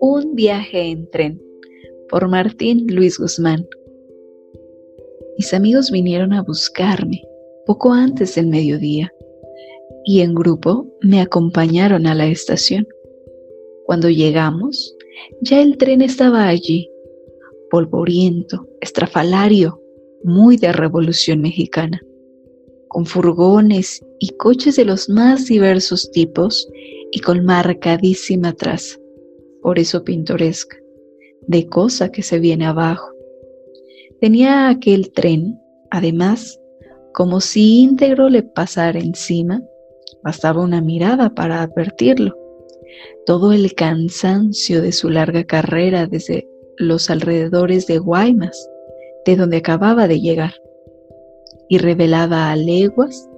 Un viaje en tren por Martín Luis Guzmán. Mis amigos vinieron a buscarme poco antes del mediodía y en grupo me acompañaron a la estación. Cuando llegamos, ya el tren estaba allí, polvoriento, estrafalario, muy de Revolución Mexicana, con furgones y coches de los más diversos tipos y con marcadísima traza, por eso pintoresca, de cosa que se viene abajo. Tenía aquel tren, además, como si íntegro le pasara encima, bastaba una mirada para advertirlo. Todo el cansancio de su larga carrera desde los alrededores de Guaymas, de donde acababa de llegar, y revelaba a leguas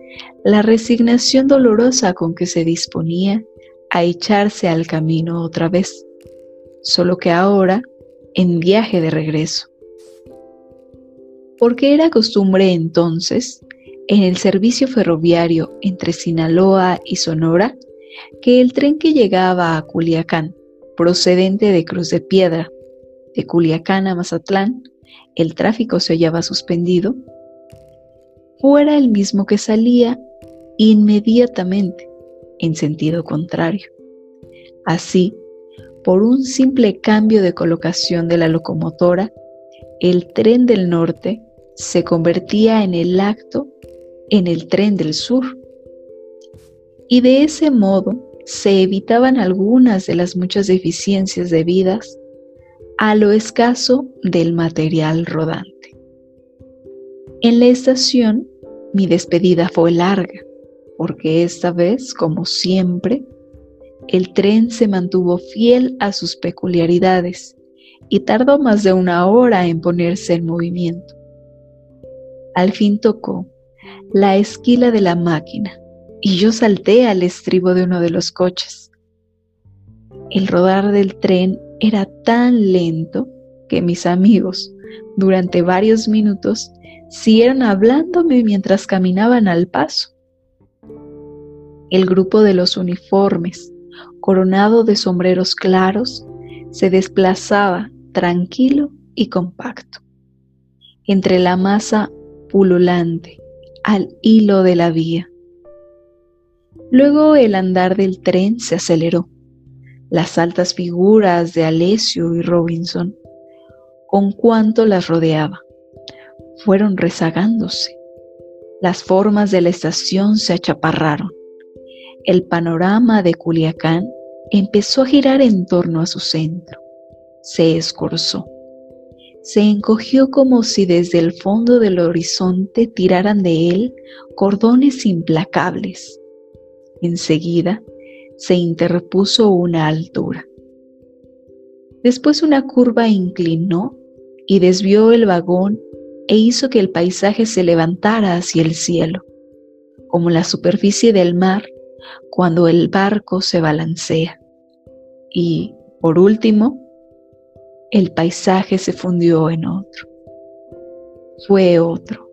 la resignación dolorosa con que se disponía a echarse al camino otra vez, solo que ahora en viaje de regreso. Porque era costumbre entonces, en el servicio ferroviario entre Sinaloa y Sonora, que el tren que llegaba a Culiacán, procedente de Cruz de Piedra, de Culiacán a Mazatlán, el tráfico se hallaba suspendido, fuera el mismo que salía inmediatamente en sentido contrario. Así, por un simple cambio de colocación de la locomotora, el tren del norte se convertía en el acto en el tren del sur. Y de ese modo se evitaban algunas de las muchas deficiencias debidas a lo escaso del material rodante. En la estación mi despedida fue larga, porque esta vez, como siempre, el tren se mantuvo fiel a sus peculiaridades y tardó más de una hora en ponerse en movimiento. Al fin tocó la esquila de la máquina y yo salté al estribo de uno de los coches. El rodar del tren era tan lento que mis amigos, durante varios minutos, siguieron hablándome mientras caminaban al paso. El grupo de los uniformes, coronado de sombreros claros, se desplazaba tranquilo y compacto entre la masa pululante al hilo de la vía. Luego el andar del tren se aceleró las altas figuras de Alessio y Robinson, con cuanto las rodeaba, fueron rezagándose. Las formas de la estación se achaparraron. El panorama de Culiacán empezó a girar en torno a su centro. Se escorzó. Se encogió como si desde el fondo del horizonte tiraran de él cordones implacables. Enseguida, se interpuso una altura. Después una curva inclinó y desvió el vagón e hizo que el paisaje se levantara hacia el cielo, como la superficie del mar cuando el barco se balancea. Y, por último, el paisaje se fundió en otro. Fue otro.